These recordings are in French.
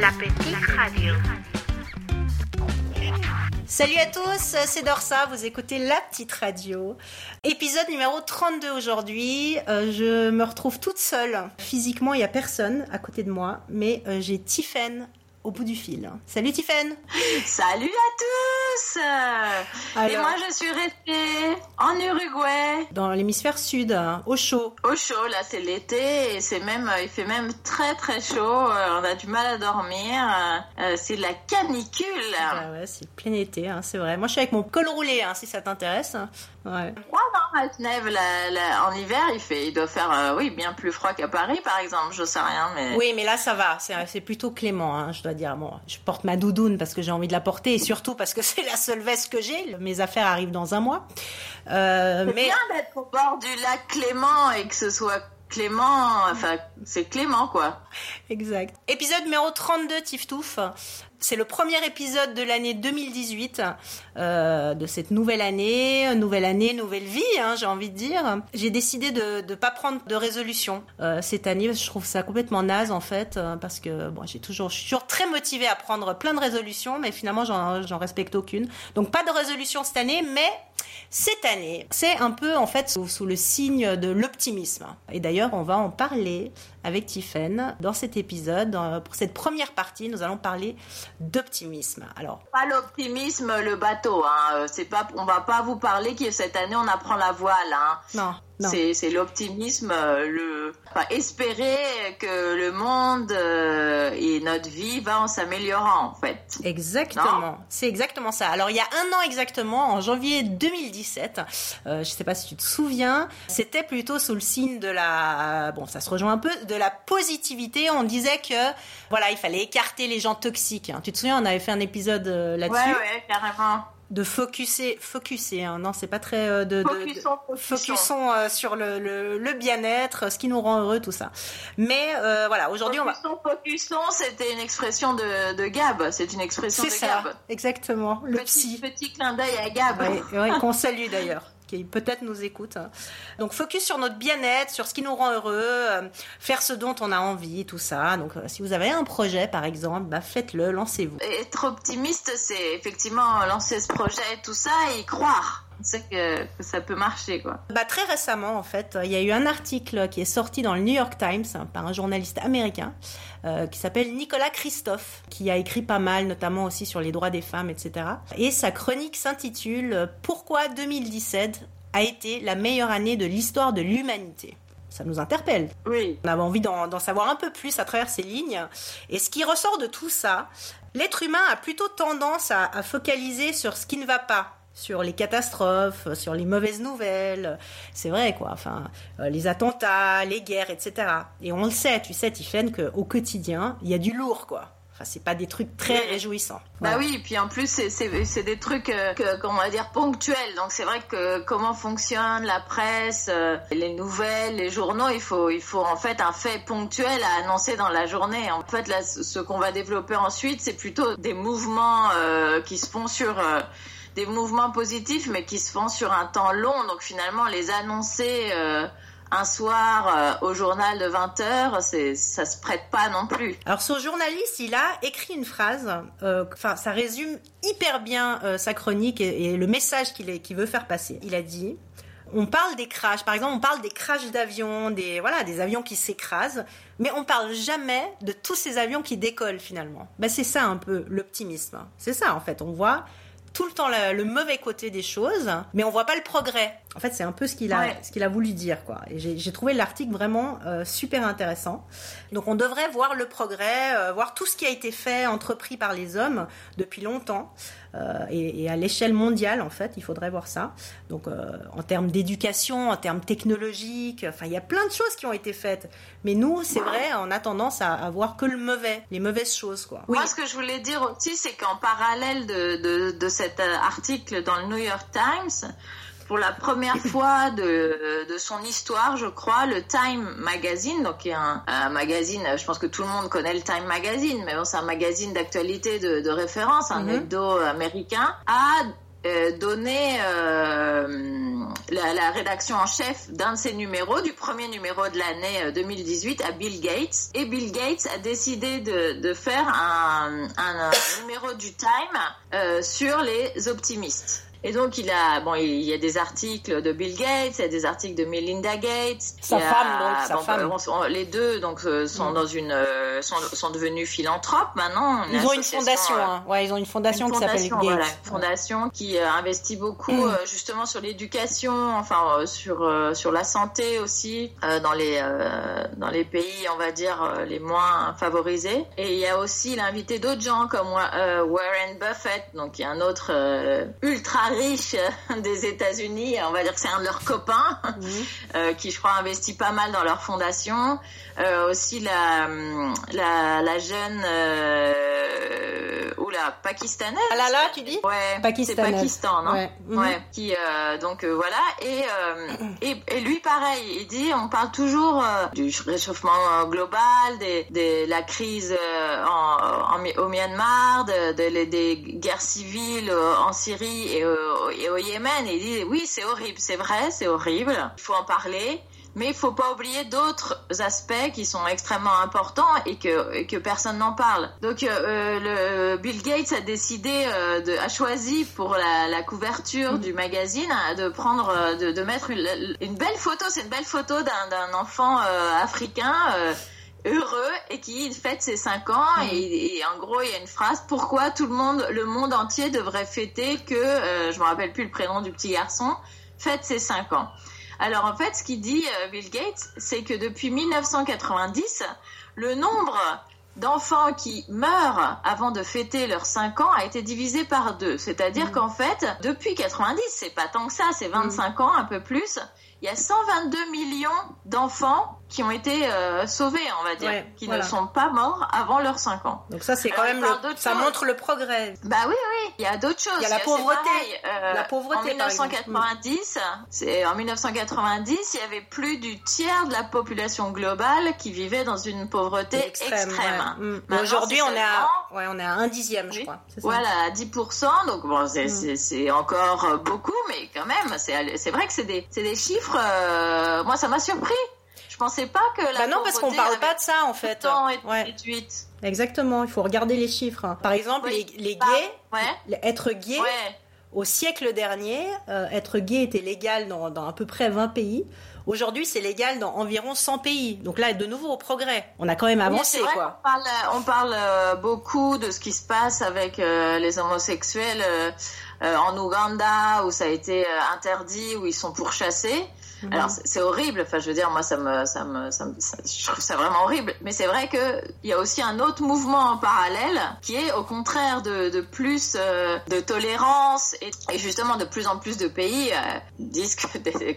La petite radio. Salut à tous, c'est Dorsa, vous écoutez La Petite Radio. Épisode numéro 32 aujourd'hui. Euh, je me retrouve toute seule. Physiquement, il n'y a personne à côté de moi, mais euh, j'ai Tiffen au bout du fil. Salut Tiffen Salut à tous Et moi je suis restée en Uruguay. Dans l'hémisphère sud, hein, au chaud. Au chaud, là c'est l'été et c'est même, il fait même très très chaud. Euh, on a du mal à dormir. Euh, c'est la canicule. Ah ouais, c'est plein été, hein, c'est vrai. Moi je suis avec mon col roulé, hein, si ça t'intéresse. Ouais. non, à Genève, en hiver, il fait, il doit faire, euh, oui, bien plus froid qu'à Paris, par exemple. Je sais rien, mais. Oui, mais là, ça va. C'est plutôt clément, hein, je dois dire. Bon, je porte ma doudoune parce que j'ai envie de la porter et surtout parce que c'est la seule veste que j'ai. Mes affaires arrivent dans un mois. Euh, c'est mais... bien d'être au bord du lac Clément et que ce soit Clément, enfin, c'est Clément, quoi. Exact. Épisode numéro 32, Tiftouf. C'est le premier épisode de l'année 2018, euh, de cette nouvelle année, nouvelle année, nouvelle vie, hein, j'ai envie de dire. J'ai décidé de ne pas prendre de résolution euh, cette année. Je trouve ça complètement naze en fait, euh, parce que bon, j'ai toujours, je suis toujours très motivée à prendre plein de résolutions, mais finalement j'en respecte aucune. Donc pas de résolution cette année, mais cette année, c'est un peu en fait sous, le signe de l'optimisme. Et d'ailleurs, on va en parler avec Tiffen dans cet épisode. Pour cette première partie, nous allons parler d'optimisme. Alors, pas l'optimisme, le bateau. Hein. C'est pas, on va pas vous parler que cette année on apprend la voile. Hein. Non. C'est l'optimisme, euh, le espérer que le monde euh, et notre vie va en s'améliorant en fait. Exactement, c'est exactement ça. Alors il y a un an exactement, en janvier 2017, euh, je sais pas si tu te souviens, c'était plutôt sous le signe de la, bon ça se rejoint un peu, de la positivité. On disait que voilà il fallait écarter les gens toxiques. Hein. Tu te souviens, on avait fait un épisode là-dessus. Ouais ouais carrément de focuser, focuser, hein. non, c'est pas très euh, de, focusons, euh, sur le, le, bien-être, ce qui nous rend heureux, tout ça. Mais euh, voilà, aujourd'hui on va. Focusons, c'était une expression de, de Gab, c'est une expression de ça, Gab. Exactement, le petit, Petit clin d'œil à Gab. Oui, qu'on salue d'ailleurs qui peut-être nous écoute. Hein. Donc focus sur notre bien-être, sur ce qui nous rend heureux, euh, faire ce dont on a envie, tout ça. Donc euh, si vous avez un projet par exemple, bah, faites-le, lancez-vous. Être optimiste, c'est effectivement lancer ce projet, tout ça, et y croire on sait que, ça peut marcher quoi. Bah, très récemment en fait, il y a eu un article qui est sorti dans le New York Times hein, par un journaliste américain euh, qui s'appelle Nicolas Christophe, qui a écrit pas mal, notamment aussi sur les droits des femmes, etc. Et sa chronique s'intitule Pourquoi 2017 a été la meilleure année de l'histoire de l'humanité? Ça nous interpelle. Oui. On avait envie d'en savoir un peu plus à travers ces lignes. Et ce qui ressort de tout ça, l'être humain a plutôt tendance à focaliser sur ce qui ne va pas, sur les catastrophes, sur les mauvaises nouvelles. C'est vrai, quoi. Enfin, euh, les attentats, les guerres, etc. Et on le sait, tu sais, Tiffen, qu'au quotidien, il y a du lourd, quoi. Enfin, c'est pas des trucs très réjouissants. Bah oui, puis en plus, c'est des trucs, euh, que, qu'on va dire, ponctuels. Donc c'est vrai que comment fonctionne la presse, euh, les nouvelles, les journaux, il faut, il faut en fait un fait ponctuel à annoncer dans la journée. En fait, là, ce qu'on va développer ensuite, c'est plutôt des mouvements qui se font sur des mouvements positifs, mais qui se font sur un temps long. Donc finalement, les annoncer euh, un soir euh, au journal de 20 heures, c'est, ça se prête pas non plus. Alors ce journaliste, il a écrit une phrase, euh, enfin ça résume hyper bien sa chronique et, le message qu'il, qu'il veut faire passer. Il a dit on parle des crashs, par exemple, on parle des crashs d'avions, des voilà, des avions qui s'écrasent, mais on parle jamais de tous ces avions qui décollent finalement. Ben, c'est ça un peu l'optimisme. C'est ça en fait. On voit tout le temps le, mauvais côté des choses, mais on voit pas le progrès. En fait, c'est un peu ce qu'il a, ce qu'il a voulu dire, quoi. Et j'ai trouvé l'article vraiment euh, super intéressant. Donc, on devrait voir le progrès, euh, voir tout ce qui a été fait, entrepris par les hommes depuis longtemps, euh, et, à l'échelle mondiale, en fait, il faudrait voir ça. Donc, en termes d'éducation, en termes technologiques, enfin, il y a plein de choses qui ont été faites. Mais nous, c'est vrai, on a tendance à, à, voir que le mauvais, les mauvaises choses, quoi. Moi, ce que je voulais dire aussi, c'est qu'en parallèle de, de, de cet article dans le New York Times, pour la première fois de, de, son histoire, je crois, le Time Magazine, donc qui est un, magazine, je pense que tout le monde connaît le Time Magazine, mais bon, c'est un magazine d'actualité de, de, référence, un mhm. hebdo américain, a euh, donné euh, la, rédaction en chef d'un de ses numéros, du premier numéro de l'année 2018 à Bill Gates. Et Bill Gates a décidé de, faire un, un, numéro du Time sur les optimistes. Et donc il a bon il y a des articles de Bill Gates, il y a des articles de Melinda Gates, sa femme donc sa femme. les deux donc euh, sont mm. dans une euh, sont, sont devenus philanthropes maintenant. Ils ont une fondation, euh, hein. ouais ils ont une fondation, qui s'appelle Gates. Voilà, une fondation qui investit beaucoup mm. justement sur l'éducation, enfin sur sur la santé aussi dans les dans les pays on va dire les moins favorisés. Et il y a aussi l'invité d'autres gens comme Warren Buffett donc il y a un autre ultra riche des États-Unis, on va dire que c'est un de leurs copains, euh, qui je crois investit pas mal dans leur fondation. Euh, aussi la, la, la jeune euh, la pakistanaise. Ah là là, tu dis Ouais, c'est Pakistan, non Ouais. ouais. Qui euh, donc euh, voilà et, euh, et, et lui pareil, il dit on parle toujours du réchauffement global, des, des la crise en, en, au Myanmar, de, de, des guerres civiles en Syrie et au, et au Yémen. Et il dit oui c'est horrible, c'est vrai, c'est horrible, il faut en parler mais il faut pas oublier d'autres aspects qui sont extrêmement importants et que, que personne n'en parle. Donc euh, le Bill Gates a décidé, euh, de, a choisi pour la, la couverture mm. du magazine de prendre, euh, de, de mettre une, une, belle photo. C'est une belle photo d'un enfant euh, africain heureux et qui fête ses 5 ans mm. et, et, en gros il y a une phrase pourquoi tout le monde le monde entier devrait fêter que euh, je me rappelle plus le prénom du petit garçon fête ses 5 ans alors en fait, ce qu'il dit euh, Bill Gates, c'est que depuis 1990, le nombre d'enfants qui meurent avant de fêter leurs 5 ans a été divisé par deux. C'est-à-dire mmh. qu'en fait, depuis 90, c'est pas tant que ça, c'est 25 mmh. ans, un peu plus, il y a 122 millions d'enfants qui ont été euh, sauvés, on va dire, qui ne sont pas morts avant leurs 5 ans. Donc ça, c'est quand même ça montre le progrès. Bah oui, oui. Il y a d'autres choses. Il y a la pauvreté. Euh, la pauvreté. En 1990, c'est en 1990, il y avait plus du tiers de la population globale qui vivait dans une pauvreté extrême. Mm. Aujourd'hui, on est à, ouais, on est à un dixième, je crois. Voilà, à 10%. Donc bon, c'est encore beaucoup, mais quand même, c'est vrai que c'est des, des chiffres euh, moi, ça m'a surpris. Je pensais pas que la bah non, parce qu'on parle pas de ça en fait. Ouais. Exactement, il faut regarder les chiffres. Par exemple, les, les, gays, être gay, au siècle dernier, euh, être gay était légal dans, dans, à peu près 20 pays. Aujourd'hui, c'est légal dans environ 100 pays. Donc là, de nouveau, au progrès. On a quand même avancé, quoi. On parle, on parle euh, beaucoup de ce qui se passe avec les homosexuels en Ouganda, où ça a été interdit, où ils sont pourchassés. Mhm. Alors c'est horrible. Enfin, je veux dire, moi, ça me, ça me, ça me je trouve ça vraiment horrible. Mais c'est vrai que il y a aussi un autre mouvement en parallèle qui est au contraire de, de plus euh, de tolérance et, et, justement de plus en plus de pays euh, disent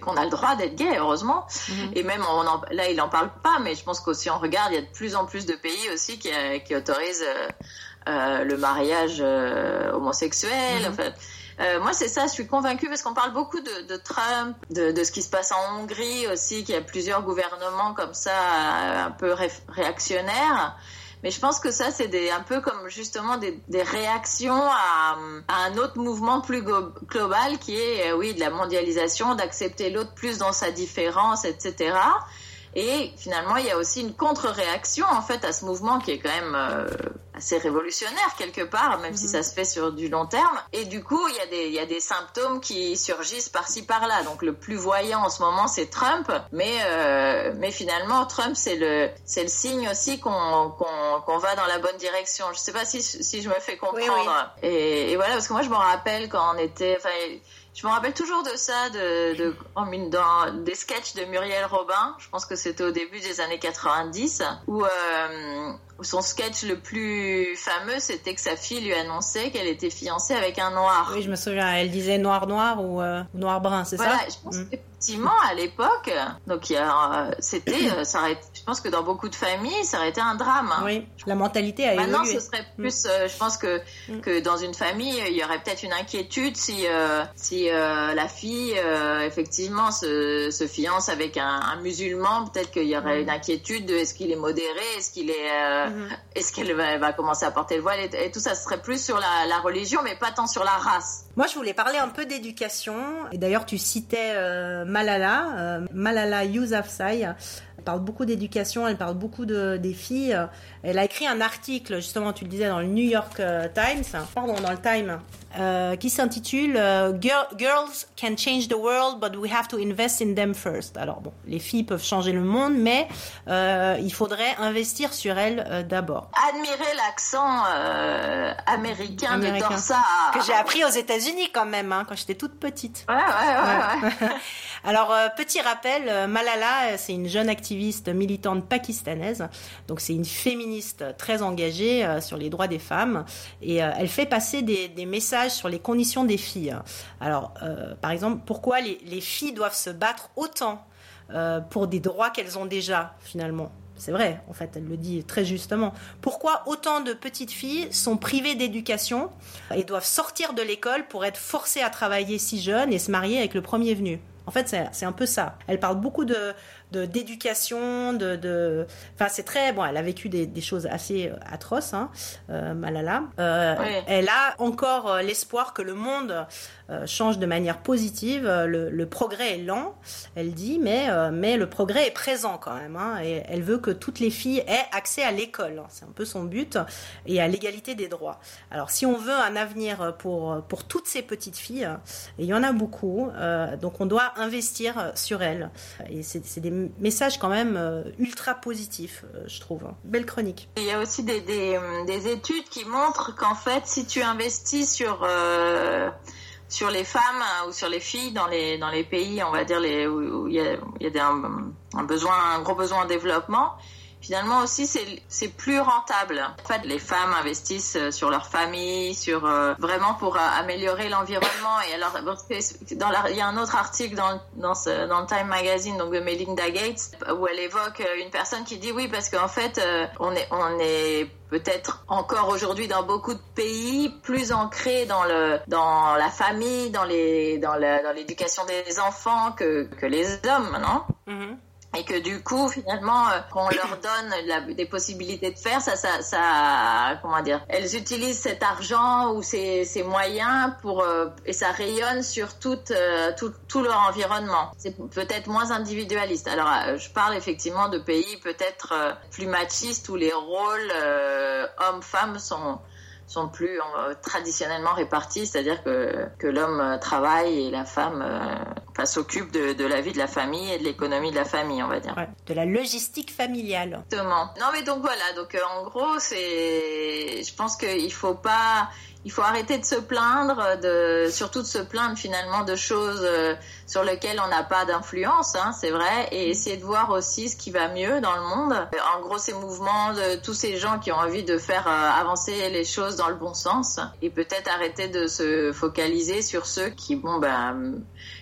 qu'on a le droit d'être gay, heureusement. Mhm. Et même on en, là, il en parle pas, mais je pense qu'aussi on regarde, il y a de plus en plus de pays aussi qui, euh, qui autorisent le mariage homosexuel. Mhm. Enfin, euh, moi, c'est ça, je suis convaincue parce qu'on parle beaucoup de, Trump, de, ce qui se passe en Hongrie aussi, qu'il y a plusieurs gouvernements comme ça, euh, un peu réactionnaires. Mais je pense que ça, c'est un peu comme justement des, des réactions à, à, un autre mouvement plus global qui est, euh, oui, de la mondialisation, d'accepter l'autre plus dans sa différence, etc. Et finalement, il y a aussi une contre-réaction en fait à ce mouvement qui est quand même euh, assez révolutionnaire quelque part, même si mhm. ça se fait sur du long terme. Et du coup, il y a des, il y a des symptômes qui surgissent par-ci par-là. Donc le plus voyant en ce moment, c'est Trump, mais euh, mais finalement, Trump c'est le c'est le signe aussi qu'on qu'on qu'on va dans la bonne direction. Je sais pas si si je me fais comprendre. Et, et, voilà, parce que moi je me rappelle quand on était, enfin je me rappelle toujours de ça, de, de dans des sketchs de Muriel Robin. Je pense que c'était au début des années 90, où, euh, son sketch le plus fameux, c'était que sa fille lui annonçait qu'elle était fiancée avec un noir. Oui, je me souviens. Elle disait noir noir ou euh, noir brun, c'est ça? Je pense mm. Effectivement, à l'époque, donc il y a, c'était, ça aurait, je pense que dans beaucoup de familles, ça aurait été un drame. Oui, la mentalité a Maintenant, évolué. ce serait plus, je pense que Mm. que dans une famille, il y aurait peut-être une inquiétude si si la fille effectivement se, se fiance avec un, un musulman, peut-être qu'il y aurait Mm. une inquiétude de est-ce qu'il est modéré, est-ce qu'il est, euh, Mhm. est-ce qu'elle va, va commencer à porter le voile et, et tout ça ce serait plus sur la, la religion, mais pas tant sur la race. Moi, je voulais parler un peu d'éducation. Et d'ailleurs, tu citais euh, Malala, euh, Malala Yousafzai. Elle parle beaucoup d'éducation, elle parle beaucoup de, des filles. Elle a écrit un article, justement, tu le disais, dans le New York euh, Times, pardon, dans le Time, euh, qui s'intitule euh, Girl- Girls can change the world, but we have to invest in them first. Alors bon, les filles peuvent changer le monde, mais euh, il faudrait investir sur elles d'abord. Admirer l'accent américain, Américain. de Dorsa. Que j'ai appris aux États-Unis quand même, hein, quand j'étais toute petite. Ouais, ouais, ouais. ouais. Alors, euh, petit rappel, euh, Malala, euh, c'est une jeune activiste militante pakistanaise. Donc, c'est une féministe très engagée sur les droits des femmes. Et elle fait passer des, messages sur les conditions des filles. Alors, par exemple, pourquoi les, les filles doivent se battre autant pour des droits qu'elles ont déjà, finalement? C'est vrai, en fait, elle le dit très justement. Pourquoi autant de petites filles sont privées d'éducation et doivent sortir de l'école pour être forcées à travailler si jeunes et se marier avec le premier venu? En fait, c'est- un peu ça. Elle parle beaucoup de- d'éducation, de, de, enfin c'est très bon. Elle a vécu des, des choses assez euh, atroces, hein, euh, Malala. Euh. Elle a encore l'espoir que le monde change de manière positive. Le, le progrès est lent, elle dit, mais mais le progrès est présent quand même. hein, et elle veut que toutes les filles aient accès à l'école. hein, c'est un peu son but et à l'égalité des droits. Alors si on veut un avenir pour pour toutes ces petites filles, et il y en a beaucoup, euh, donc on doit investir sur elles. Et c'est c'est des messages quand même euh, ultra positifs, euh, je trouve. Belle chronique. Il y a aussi des, des, des études qui montrent qu'en fait, si tu investis sur euh, sur les femmes euh, ou sur les filles dans les dans les pays, on va dire où, il y a, un besoin, un gros besoin en développement. Finalement aussi, c'est plus rentable. En fait, les femmes investissent euh, sur leur famille, sur euh, vraiment pour euh, améliorer l'environnement. Et alors, dans la- il y a un autre article dans dans, ce, dans le Time Magazine, donc de Melinda Gates, où elle évoque euh, une personne qui dit oui parce qu'en fait, euh, on est on est peut-être encore aujourd'hui dans beaucoup de pays plus ancré dans le dans la famille, dans les dans l'éducation des enfants que que les hommes, non? Mhm. Et que du coup finalement euh, qu'on leur donne des possibilités de faire ça ça ça comment dire elles utilisent cet argent ou ces, ces moyens pour euh, et ça rayonne sur tout euh, tout, tout leur environnement. C'est peut-être moins individualiste. Alors je parle effectivement de pays peut-être plus machistes où les rôles hommes-femmes sont sont plus traditionnellement répartis, c'est-à-dire que, que l'homme travaille et la femme enfin, s'occupe de, de la vie de la famille et de l'économie de la famille, on va dire. Ouais, de la logistique familiale. Exactement. Non mais donc voilà, donc euh, en gros c'est, je pense qu'il faut pas, il faut arrêter de se plaindre, de surtout de se plaindre finalement de choses euh, sur lesquelles on n'a pas d'influence, hein, c'est vrai, et essayer de voir aussi ce qui va mieux dans le monde. Euh, En gros, ces mouvements de tous ces gens qui ont envie de faire euh, avancer les choses dans le bon sens, et peut-être arrêter de se focaliser sur ceux qui, bon ben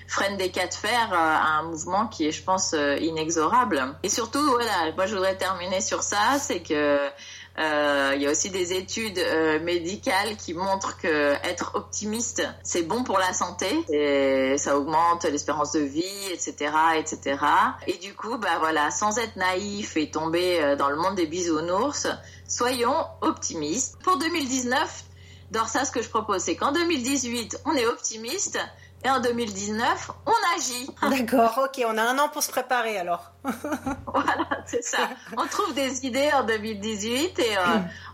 freinent des cas de fer à un mouvement qui est, je pense, euh, inexorable. Et surtout, voilà, moi je voudrais terminer sur ça, c'est que euh, il y a aussi des études euh, médicales qui montrent que être optimiste, c'est bon pour la santé, et ça augmente l'espérance de vie, etc., etc. Et du coup, bah voilà, sans être naïf et tomber euh, dans le monde des bisounours, soyons optimistes. Pour 2019, Dorsa, ce que je propose, c'est qu'en 2018, on est optimiste. Et en 2019, on agit. D'accord, ok, on a un an pour se préparer alors. Voilà, c'est ça. On trouve des idées en 2018 et euh,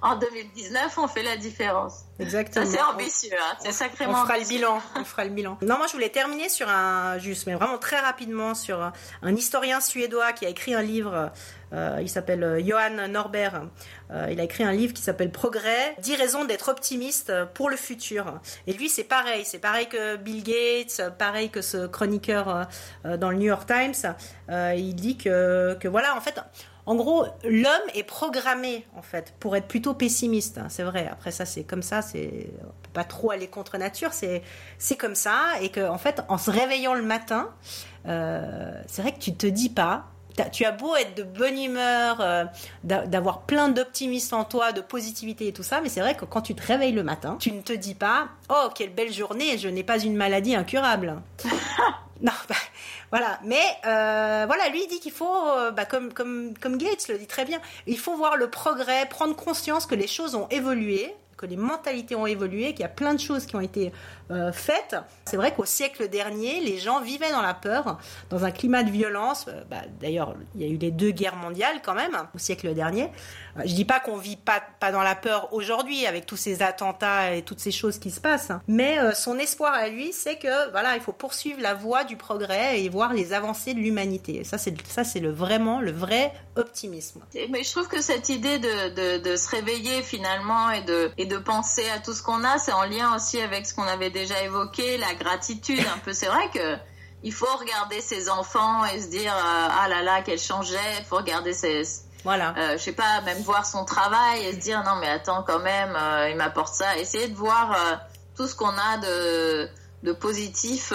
en 2019, on fait la différence. Exactement. c'est ambitieux, hein. c'est sacrément On fera le ambitieux. bilan. On fera le bilan. Non, moi je voulais terminer sur un juste, mais vraiment très rapidement sur un historien suédois qui a écrit un livre. Euh, il s'appelle euh, Johan Norbert. Euh, il a écrit un livre qui s'appelle Progrès 10 raisons d'être optimiste pour le futur. Et lui, c'est pareil. C'est pareil que Bill Gates, pareil que ce chroniqueur dans le New York Times. Il dit que, que voilà, en fait. En gros, l'homme est programmé en fait pour être plutôt pessimiste. c'est vrai. Après ça, c'est comme ça. C'est pas trop aller contre nature, c'est c'est comme ça et que en fait en se réveillant le matin, c'est vrai que tu te dis pas tu as beau être de bonne humeur, euh, d'avoir plein d'optimisme en toi, de positivité et tout ça, mais c'est vrai que quand tu te réveilles le matin, tu ne te dis pas Oh, quelle belle journée, je n'ai pas une maladie incurable. non, bah, voilà. Mais euh, voilà, lui il dit qu'il faut, euh, bah, comme, comme, comme Gates le dit très bien, il faut voir le progrès, prendre conscience que les choses ont évolué, que les mentalités ont évolué, qu'il y a plein de choses qui ont été euh, faites. C'est vrai qu'au siècle dernier, les gens vivaient dans la peur, dans un climat de violence. Euh, bah, d'ailleurs, il y a eu les deux guerres mondiales quand même au siècle dernier. Euh, je dis pas qu'on vit pas, pas dans la peur aujourd'hui avec tous ces attentats et toutes ces choses qui se passent, hein. mais son espoir à lui, c'est que voilà, il faut poursuivre la voie du progrès et voir les avancées de l'humanité. Ça, c'est ça, c'est le vraiment le vrai optimisme. Mais je trouve que cette idée de, de, se réveiller finalement et de, et de penser à tout ce qu'on a, c'est en lien aussi avec ce qu'on avait déjà évoqué, la gratitude un peu. C'est vrai que il faut regarder ses enfants et se dire euh, ah là là qu'elle changeait. Il faut regarder ses voilà. Euh, je sais pas, même voir son travail et se dire non mais attends quand même, euh, il m'apporte ça. Essayer de voir tout ce qu'on a de de positif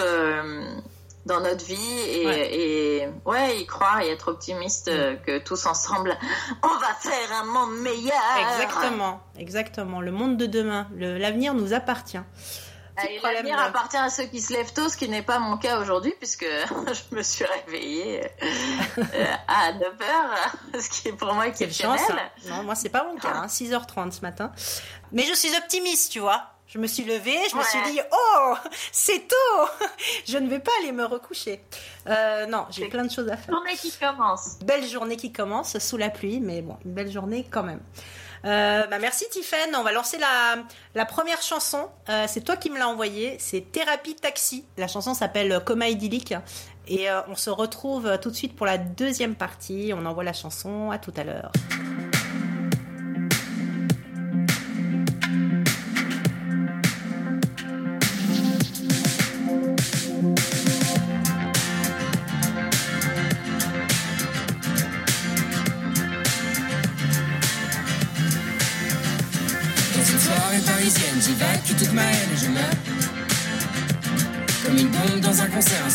dans notre vie et ouais. y croire et être optimiste mm. que tous ensemble on va faire un monde meilleur. Exactement, exactement. Le monde de demain, l'avenir nous appartient. L'avenir appartient à ceux qui se lèvent tôt, ce qui n'est pas mon cas aujourd'hui, puisque je me suis réveillée euh, à 9h, ce qui est pour moi exceptionnel. Chance, hein. Non, moi, c'est pas mon cas, 6h30 hein, ce matin. Mais je suis optimiste, tu vois. Je me suis levée, je me suis dit, oh, c'est tôt, je ne vais pas aller me recoucher. Euh, non, j'ai plein de choses à faire. Journée qui commence. Belle journée qui commence, sous la pluie, mais bon, une belle journée quand même. Euh, bah merci Tiffen. On va lancer la, la première chanson. Euh, c'est toi qui me l'as envoyée. C'est Thérapie Taxi. La chanson s'appelle Coma idyllique. Et euh, on se retrouve tout de suite pour la deuxième partie. On envoie la chanson. À tout à l'heure.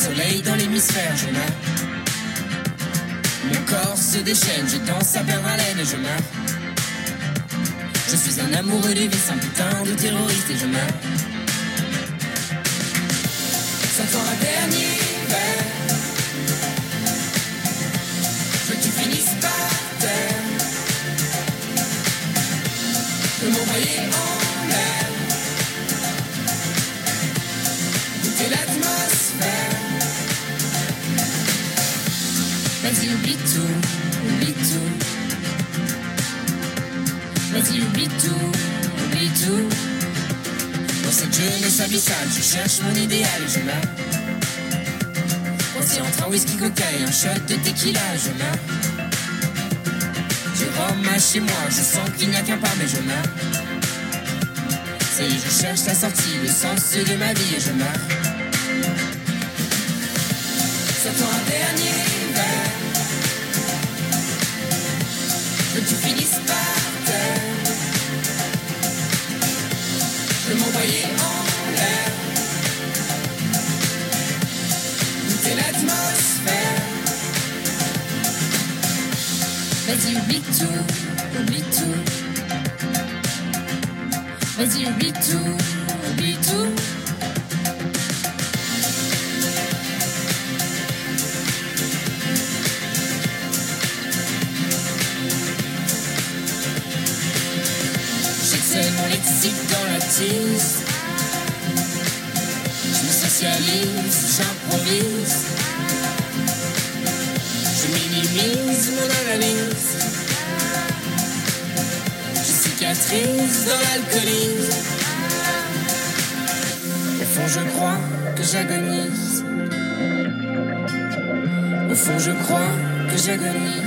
Soleil dans l'hémisphère, je meurs. Mon corps se déchaîne, je danse à perdre haleine et je meurs. Je suis un amoureux du vice, un putain de terroriste et je meurs. Oublie tout, oublie tout. Vas-y, oublie tout, oublie tout. Dans cette jeunesse abyssale, je cherche mon idéal et je meurs. Voici entre un whisky cocktail, un shot de tequila, je meurs. Du rhum chez moi, je sens qu'il n'y a qu'un pas, mais je meurs. C'est je cherche la sortie, le sens de ma vie et je meurs. C'est un dernier Vas-y, oublie tout, oublie tout. Vas-y, oublie tout, oublie tout. Je me socialise, j'improvise. Dans. Au fond, je crois que j'agonise. Au fond, je crois que j'agonise.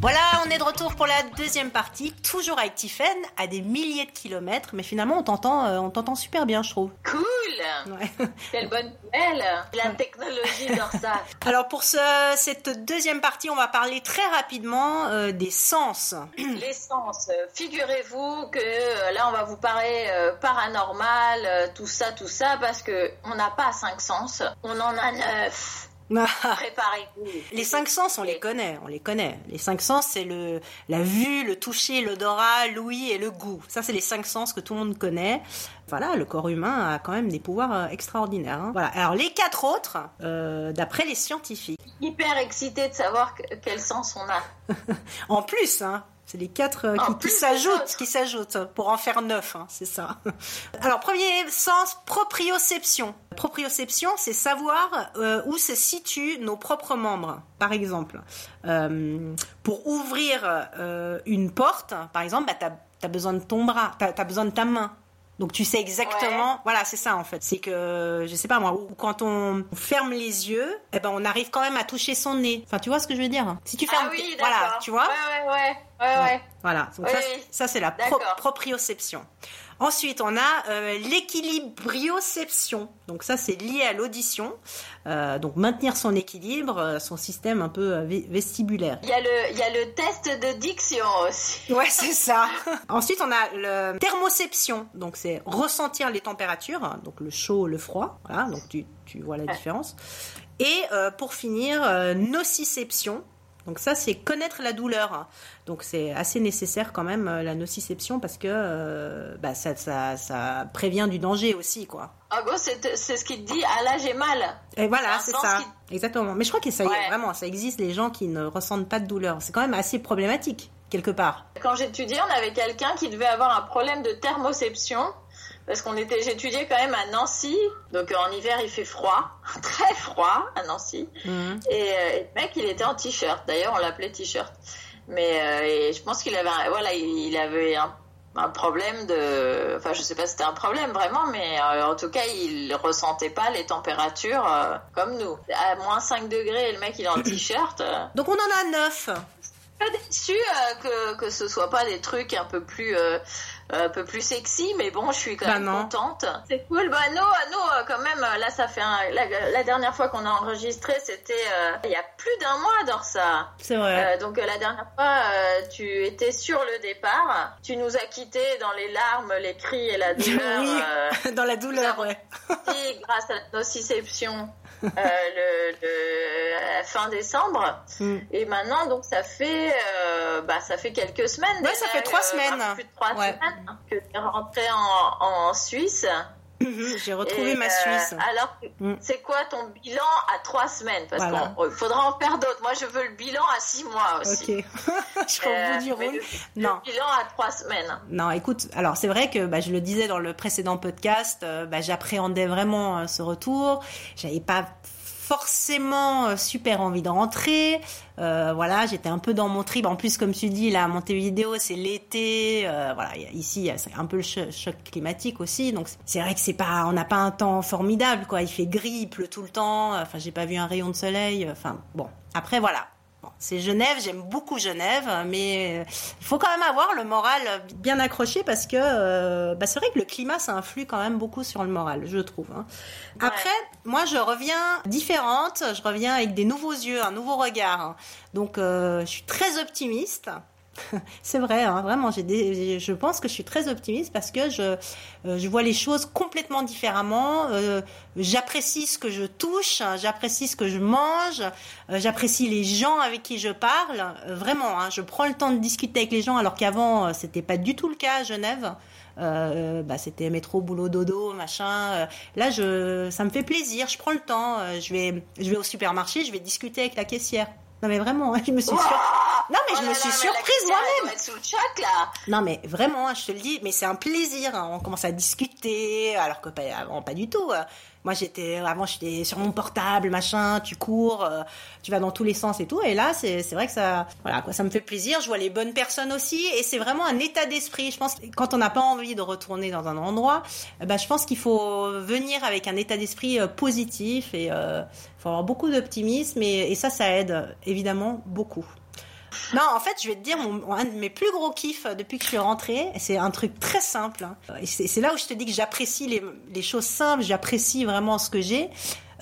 Voilà, on est de retour pour la deuxième partie, toujours avec Tiffen, à des milliers de kilomètres, mais finalement on t'entend, euh, on t'entend super bien, je trouve. Cool Ouais. Quelle bonne nouvelle La technologie dans ça. Alors pour ce, cette deuxième partie, on va parler très rapidement euh, des sens. L'essence. Euh, Figurez-vous que euh, là, on va vous parler euh, paranormal, euh, tout ça, tout ça, parce que on n'a pas cinq sens, on en a neuf. Préparez-vous. Les cinq sens, on les connaît, on les connaît. Les cinq sens, c'est le la vue, le toucher, l'odorat, l'ouïe et le goût. Ça, c'est les cinq sens que tout le monde connaît. Voilà, le corps humain a quand même des pouvoirs euh, extraordinaires. hein. Voilà. Alors les quatre autres, euh, d'après les scientifiques, Hyper excité de savoir que- quel sens on a. en plus, hein, c'est les quatre euh, En qui, plus qui des s'ajoutent, qui s'ajoutent pour en faire neuf, hein, c'est ça. Alors premier sens, proprioception. Proprioception, c'est savoir euh, où se situent nos propres membres. Par exemple, euh, pour ouvrir une porte, par exemple, bah, t'as as besoin de ton bras, t'as as besoin de ta main. Donc tu sais exactement, voilà, c'est ça en fait. C'est que je sais pas moi, ou quand on ferme les yeux, eh ben on arrive quand même à toucher son nez. Enfin, tu vois ce que je veux dire Si tu fermes, ah oui, voilà, tu vois Ouais, ouais, ouais. ouais, ouais. voilà, donc Oui, ça, oui. ça, c'est la pro- proprioception. Ensuite, on a euh, l'équilibrioception. Donc ça, c'est lié à l'audition. Euh, donc maintenir son équilibre, euh, son système un peu vestibulaire. Il y, a le, il y a le test de diction aussi. Ouais, c'est ça. Ensuite, on a le thermoception. Donc c'est ressentir les températures, hein, donc le chaud, le froid. Voilà, donc tu, tu vois la différence. Et euh, pour finir, nociception. Donc ça, c'est connaître la douleur. Donc c'est assez nécessaire quand même euh, la nociception parce que euh, bah, ça, ça, ça prévient du danger aussi, quoi. En gros, c'est ce qui te dit Ah là, j'ai mal. Et voilà, C'est ça. Exactement. Mais je crois que ça y est, Ouais. vraiment, ça existe les gens qui ne ressentent pas de douleur. C'est quand même assez problématique quelque part. Quand j'étudiais, on avait quelqu'un qui devait avoir un problème de thermoception. Parce qu'on était, j'étudiais quand même à Nancy. Donc euh, en hiver, il fait froid. Très froid à Nancy. Mhm. Et, euh, et le mec, il était en t-shirt. D'ailleurs, on l'appelait t-shirt. Mais euh, et je pense qu'il avait, un- voilà, il, il avait un, un problème de, enfin, je sais pas si c'était un problème vraiment, mais euh, en tout cas, il ressentait pas les températures euh, comme nous. À moins 5 degrés, et le mec, il est en t-shirt. Donc on en a neuf. pas déçu euh, que, que ce soit pas des trucs un peu plus euh, un peu plus sexy mais bon je suis quand Bah même non. contente c'est cool bah nous euh, nous euh, quand même euh, là ça fait un, la, la dernière fois qu'on a enregistré c'était euh, il y a plus d'un mois dans ça C'est vrai. Euh, donc la dernière fois euh, tu étais sur le départ tu nous as quittés dans les larmes les cris et la douleur Oui. Dans la douleur, ouais. grâce à la nociception le, le- à fin décembre Mm. et maintenant donc ça fait euh, bah ça fait quelques semaines Ouais, ça fait trois semaines. un peu plus de trois Ouais. semaines que tu es rentrée en, en Suisse J'ai retrouvé Et, ma euh, Suisse. alors Mm. c'est quoi ton bilan à trois semaines? Parce Voilà. qu'il faudra en faire d'autres moi je veux le bilan à six mois aussi Ok. je au Euh, du rôle. le, Non. le bilan à trois semaines Non, écoute, alors c'est vrai que bah, je le disais dans le précédent podcast, euh, bah, j'appréhendais vraiment euh, ce retour. J'avais pas forcément euh, super envie de rentrer. Euh, voilà, j'étais un peu dans mon trip. En plus, comme tu dis, là, Montevideo, c'est l'été. Euh, voilà, ici, c'est un peu le cho- choc climatique aussi. Donc, c'est vrai que c'est pas, on n'a pas un temps formidable, quoi. Il fait gris, il tout le temps. Enfin, j'ai pas vu un rayon de soleil. Enfin, bon. Après, voilà. Bon, c'est Genève, j'aime beaucoup Genève, mais euh, il faut quand même avoir le moral bien accroché parce que euh, bah, c'est vrai que le climat, ça influe quand même beaucoup sur le moral, je trouve. hein. Après, moi, je reviens différente, je reviens avec des nouveaux yeux, un nouveau regard. hein. Donc, euh, je suis très optimiste. C'est vrai, hein, vraiment. Je pense que je suis très optimiste parce que je, euh, je vois les choses complètement différemment. Euh, j'apprécie ce que je touche, hein, j'apprécie ce que je mange, euh, j'apprécie les gens avec qui je parle. Vraiment, hein, je prends le temps de discuter avec les gens alors qu'avant c'était pas du tout le cas à Genève. bah, c'était métro, boulot, dodo, machin. Là, ça me fait plaisir. Je prends le temps. je vais, je vais au supermarché, je vais discuter avec la caissière. Non mais vraiment, hein, je me suis sur- non mais je Oh me suis là, surprise moi-même. Non mais vraiment, hein, je te le dis, mais c'est un plaisir. hein. On commence à discuter, alors que pas, avant pas du tout. euh. Moi j'étais avant j'étais sur mon portable, machin, tu cours, euh, tu vas dans tous les sens et tout. Et là c'est c'est vrai que ça, voilà quoi, ça me fait plaisir. Je vois les bonnes personnes aussi, et c'est vraiment un état d'esprit. Je pense que quand on n'a pas envie de retourner dans un endroit, eh ben je pense qu'il faut venir avec un état d'esprit euh, positif et euh, faut avoir beaucoup d'optimisme et, et ça ça aide évidemment beaucoup. Non, en fait, je vais te dire, mon, un de mes plus gros kiffs euh, depuis que je suis rentrée, c'est un truc très simple. hein. Et c'est c'est là où je te dis que j'apprécie les, les choses simples, j'apprécie vraiment ce que j'ai.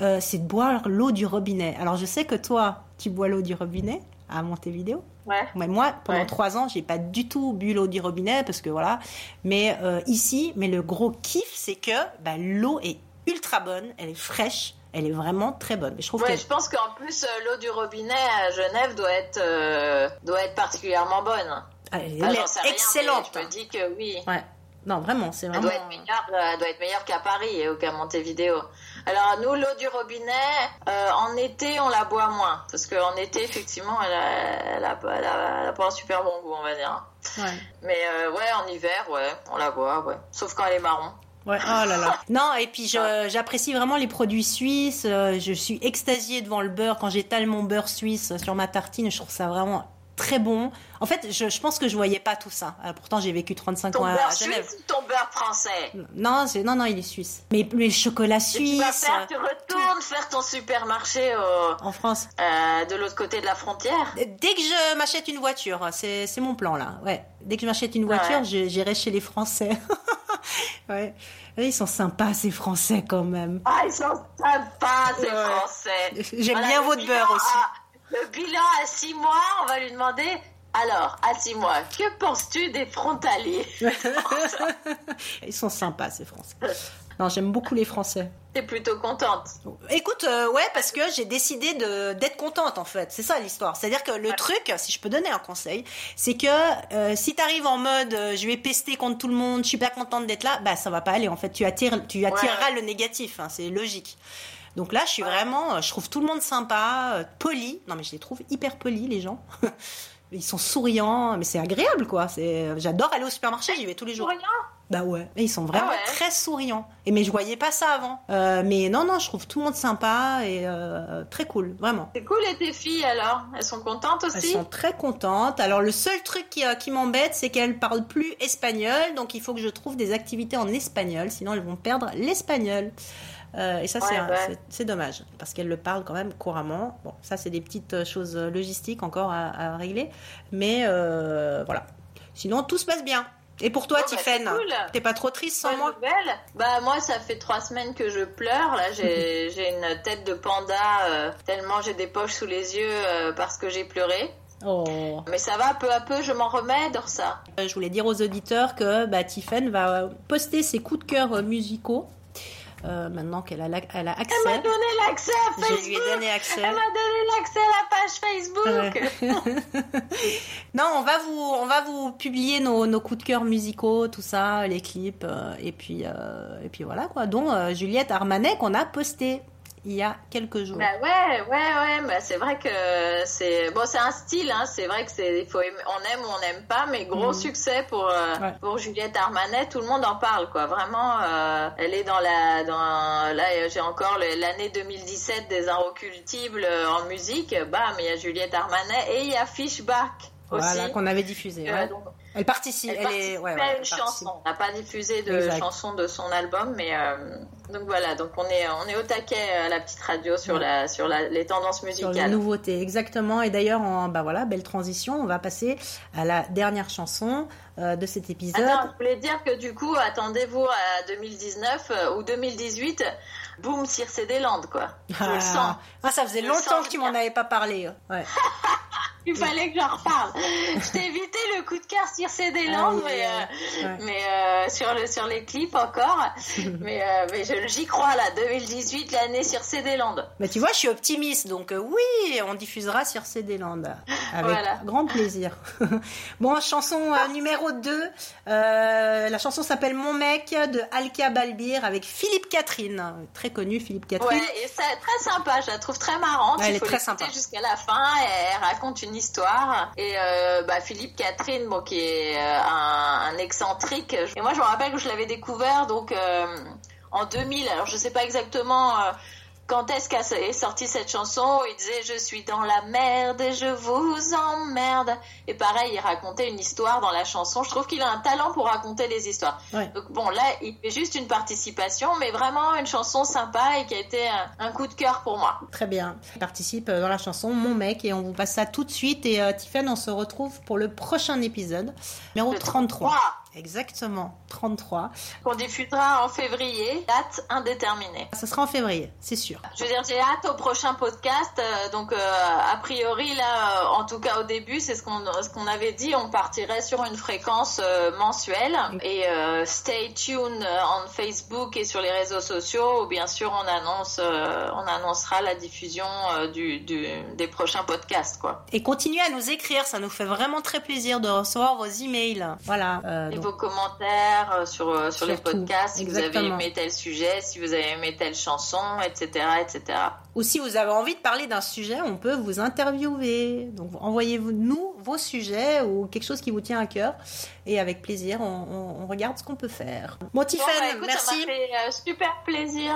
euh, c'est de boire l'eau du robinet. Alors, je sais que toi, tu bois l'eau du robinet à Montevideo. Ouais. Mais moi, pendant Ouais. trois ans, j'ai pas du tout bu l'eau du robinet parce que voilà. Mais euh, ici, mais le gros kiff, c'est que bah, l'eau est ultra bonne, elle est fraîche, elle est vraiment très bonne. Mais je trouve Ouais, je pense qu'en plus euh, l'eau du robinet à Genève doit être euh, doit être particulièrement bonne. elle Ah, est j'en sais rien, excellente. mais Je me dis que oui. Ouais. Non, vraiment, c'est Elle vraiment. doit être meilleure, euh, elle doit être meilleure qu'à Paris et ou qu'à Montevideo. Alors nous, l'eau du robinet, euh, en été, on la boit moins parce qu'en été, effectivement, elle a, elle, a, elle, a, elle a pas un super bon goût, on va dire. Ouais. Mais euh, ouais, en hiver, ouais, on la boit, ouais. Sauf quand elle est marron. Ouais, oh là là. Non, et puis je- j'apprécie vraiment les produits suisses. euh, Je suis extasiée devant le beurre quand j'étale mon beurre suisse sur ma tartine. Je trouve ça vraiment très bon. En fait, je, je pense que je voyais pas tout ça. Euh, pourtant, j'ai vécu 35 Ton ans à, beurre à Genève. suisse ou ton beurre français? Non, c'est non, non, il est suisse. Mais les chocolats Et tu vas suisses faire, tu retournes faire ton supermarché au- en France. euh, de l'autre côté de la frontière? Dès que je m'achète une voiture, c'est c'est mon plan là. Ouais. Dès que je m'achète une voiture, Ouais. j'irai chez les Français. ouais. Ils sont sympas ces Français quand même. Ah, ils sont sympas, ces Ouais. Français. J'aime bien votre beurre aussi. à- le bilan à six mois, on va lui demander. Alors, à six mois, que penses-tu des frontaliers? Ils sont sympas ces Français. Non, j'aime beaucoup les Français. T'es plutôt contente. Écoute, euh, ouais, parce que j'ai décidé de d'être contente en fait. C'est ça l'histoire. C'est-à-dire que le truc, si je peux donner un conseil, c'est que euh, si t'arrives en mode euh, je vais pester contre tout le monde, je suis pas contente d'être là, bah ça va pas aller. En fait, tu attires, tu attireras le négatif. hein, c'est logique. Donc là, je suis vraiment, je trouve tout le monde sympa, poli. Non mais je les trouve hyper polis les gens. Ils sont souriants, mais c'est agréable quoi. C'est, j'adore aller au supermarché, j'y vais tous les jours. Souriant? Bah ouais, Et ils sont vraiment Ah ouais très souriants. Et mais je voyais pas ça avant. Euh, mais non non, je trouve tout le monde sympa et euh, très cool, vraiment. C'est cool, et tes filles alors Elles sont contentes Elles aussi? sont très contentes. Alors le seul truc qui, euh, qui m'embête, c'est qu'elles parlent plus espagnol, donc il faut que je trouve des activités en espagnol, sinon elles vont perdre l'espagnol. Euh, et ça, c'est Ouais, c'est- dommage, parce qu'elles le parlent quand même couramment. Bon, ça, c'est des petites choses logistiques encore à, à régler. Mais euh, voilà. Sinon, tout se passe bien. Et pour toi, bah, Tiffaine, c'est cool. t'es pas trop triste sans Bonne moi nouvelle. Bah moi ça fait trois semaines que je pleure. Là j'ai une tête de panda euh, tellement j'ai des poches sous les yeux euh, parce que j'ai pleuré. Oh. Mais ça va peu à peu, je m'en remets dans ça. Euh, Je voulais dire aux auditeurs que bah, Tiffen va poster ses coups de cœur musicaux. Euh, maintenant qu'elle a, elle a Elle m'a accès. donné l'accès à Je Facebook. lui ai donné accès. Elle m'a donné l'accès à la page Facebook. Non, on va vous, on va vous publier nos, nos coups de cœur musicaux, tout ça, les clips, euh, et puis, euh, et puis voilà quoi. Dont euh, Juliette Armanet qu'on a posté il y a quelques jours. Bah ouais, ouais, ouais, bah c'est vrai que c'est bon, c'est un style, hein. C'est vrai que c'est, faut, aimer- on aime ou on n'aime pas, mais gros Mhm. succès pour euh, Ouais. pour Juliette Armanet. Tout le monde en parle, quoi. Vraiment, euh, elle est dans la, dans là, j'ai encore l'année 2017 des inrecuptibles euh, en musique. Bam, il y a Juliette Armanet et il y a Fishback. Voilà, qu'on avait diffusé. Euh, ouais. donc, Elle participe. elle Elle, participe est, ouais, à une participe. chanson. On n'a pas diffusé de Exact. chanson de son album, mais euh, donc voilà. Donc on est on est au taquet à la petite radio sur la sur la, les tendances Sur les musicales. nouveautés, exactement. Et d'ailleurs, bah voilà, belle transition. On va passer à la dernière chanson euh, de cet épisode. Attends, je voulais dire que du coup, attendez-vous à 2019 euh, ou 2018, boum, Circe des Landes, quoi. Je le sens. Ah, ça faisait Je longtemps que tu m'en avais pas parlé. Ouais. Il fallait que j'en reparle. Je t'ai évité le coup de cœur sur CD Land, mais, euh, mais euh, sur, le, sur les clips encore. mais euh, mais j'y crois là, 2018, l'année sur CD Land. Mais tu vois, je suis optimiste, donc oui, on diffusera sur CD Land. Avec grand plaisir. bon, chanson numéro 2. la chanson s'appelle Mon mec de Alka Balbir avec Philippe Catherine. Très connu, Philippe Catherine. Ouais, et c'est très sympa, je la trouve très marrante. Elle est très sympa. jusqu'à la fin, elle raconte une histoire. Et euh, bah, Philippe Catherine, qui est euh, un, un, excentrique. Et moi, je me rappelle que je l'avais découvert donc euh, en 2000. Alors, je sais pas exactement quand est-ce qu'est sortie cette chanson? Il disait je suis dans la merde et je vous emmerde. Et pareil, il racontait une histoire dans la chanson. Je trouve qu'il a un talent pour raconter les histoires. Donc bon, là, il fait juste une participation, mais vraiment une chanson sympa et qui a été un, coup de cœur pour moi. Très bien. Il participe euh, dans la chanson Mon mec et on vous passe ça tout de suite. Et euh, Tiffany, on se retrouve pour le prochain épisode, numéro 33. Exactement, 33. Qu'on diffusera en février, date indéterminée. Ça sera en février, c'est sûr. Je veux dire, j'ai hâte au prochain podcast. Euh, donc, euh, a priori, là, euh, en tout cas au début, c'est ce qu'on ce qu'on avait dit, on partirait sur une fréquence mensuelle. Et stay tuned en Facebook et sur les réseaux sociaux. Bien sûr, on annonce, on annoncera la diffusion du, du, des prochains podcasts, quoi. Et continuez à nous écrire, ça nous fait vraiment très plaisir de recevoir vos emails. Voilà vos commentaires euh, sur, euh, sur les podcasts, si vous avez aimé tel sujet, si vous avez aimé telle chanson, etc., etc. Ou si vous avez envie de parler d'un sujet, on peut vous interviewer. Donc envoyez-nous vos sujets ou quelque chose qui vous tient à cœur. Et avec plaisir, on, regarde ce qu'on peut faire. Bon, Tiffany, bah, merci. Ça m'a fait euh, super plaisir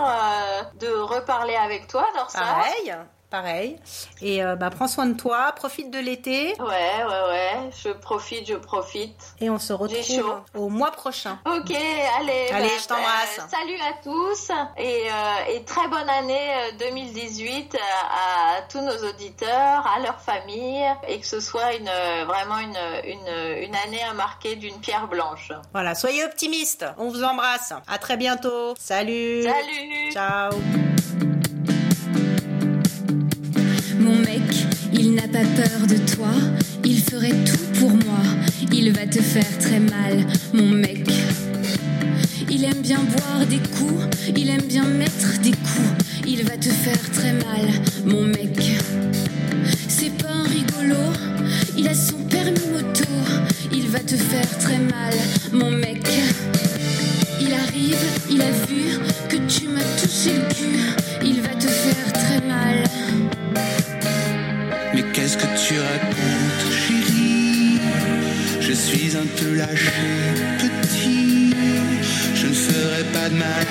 de reparler avec toi, Dorsa. Pareil pareil. Et euh, bah, prends soin de toi, profite de l'été. Ouais, ouais, ouais. Je profite, je profite. Et on se retrouve au mois prochain. Ok, allez. Allez, bah, je t'embrasse. Bah, salut à tous et, euh, et, très bonne année 2018 euh, à, à, tous nos auditeurs, à leurs familles et que ce soit une, vraiment une, une, une année à marquer d'une pierre blanche. Voilà, soyez optimistes. On vous embrasse. À très bientôt. Salut. Salut. Ciao. Pas peur de toi, il ferait tout pour moi, il va te faire très mal, mon mec. Il aime bien boire des coups, il aime bien mettre des coups, il va te faire très mal, mon mec. C'est pas un rigolo, il a son permis moto, il va te faire très mal, mon mec. Il arrive, il a vu que tu m'as touché le cul, racontes, chérie Je suis un peu lâché, petit. Je ne ferai pas de mal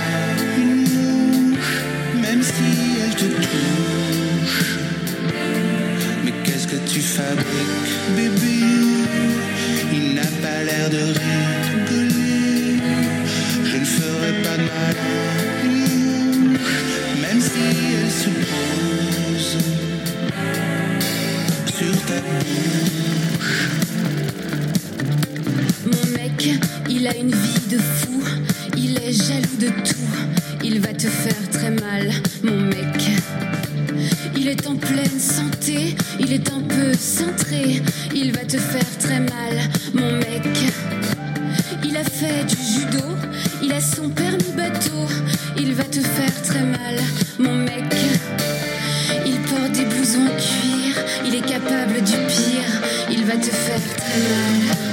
une mouche, même si elle te touche. Mais qu'est-ce que tu fabriques, bébé? Il n'a pas l'air de rigoler. Il a une vie de fou, il est jaloux de tout, il va te faire très mal, mon mec. Il est en pleine santé, il est un peu cintré, il va te faire très mal, mon mec. Il a fait du judo, il a son permis bateau, il va te faire très mal, mon mec. Il porte des blousons en cuir, il est capable du pire, il va te faire très mal.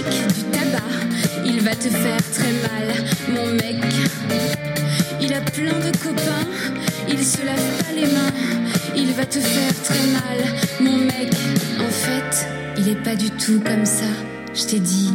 Du tabac, il va te faire très mal, mon mec. Il a plein de copains, il se lave pas les mains, il va te faire très mal, mon mec. En fait, il est pas du tout comme ça. Je t'ai dit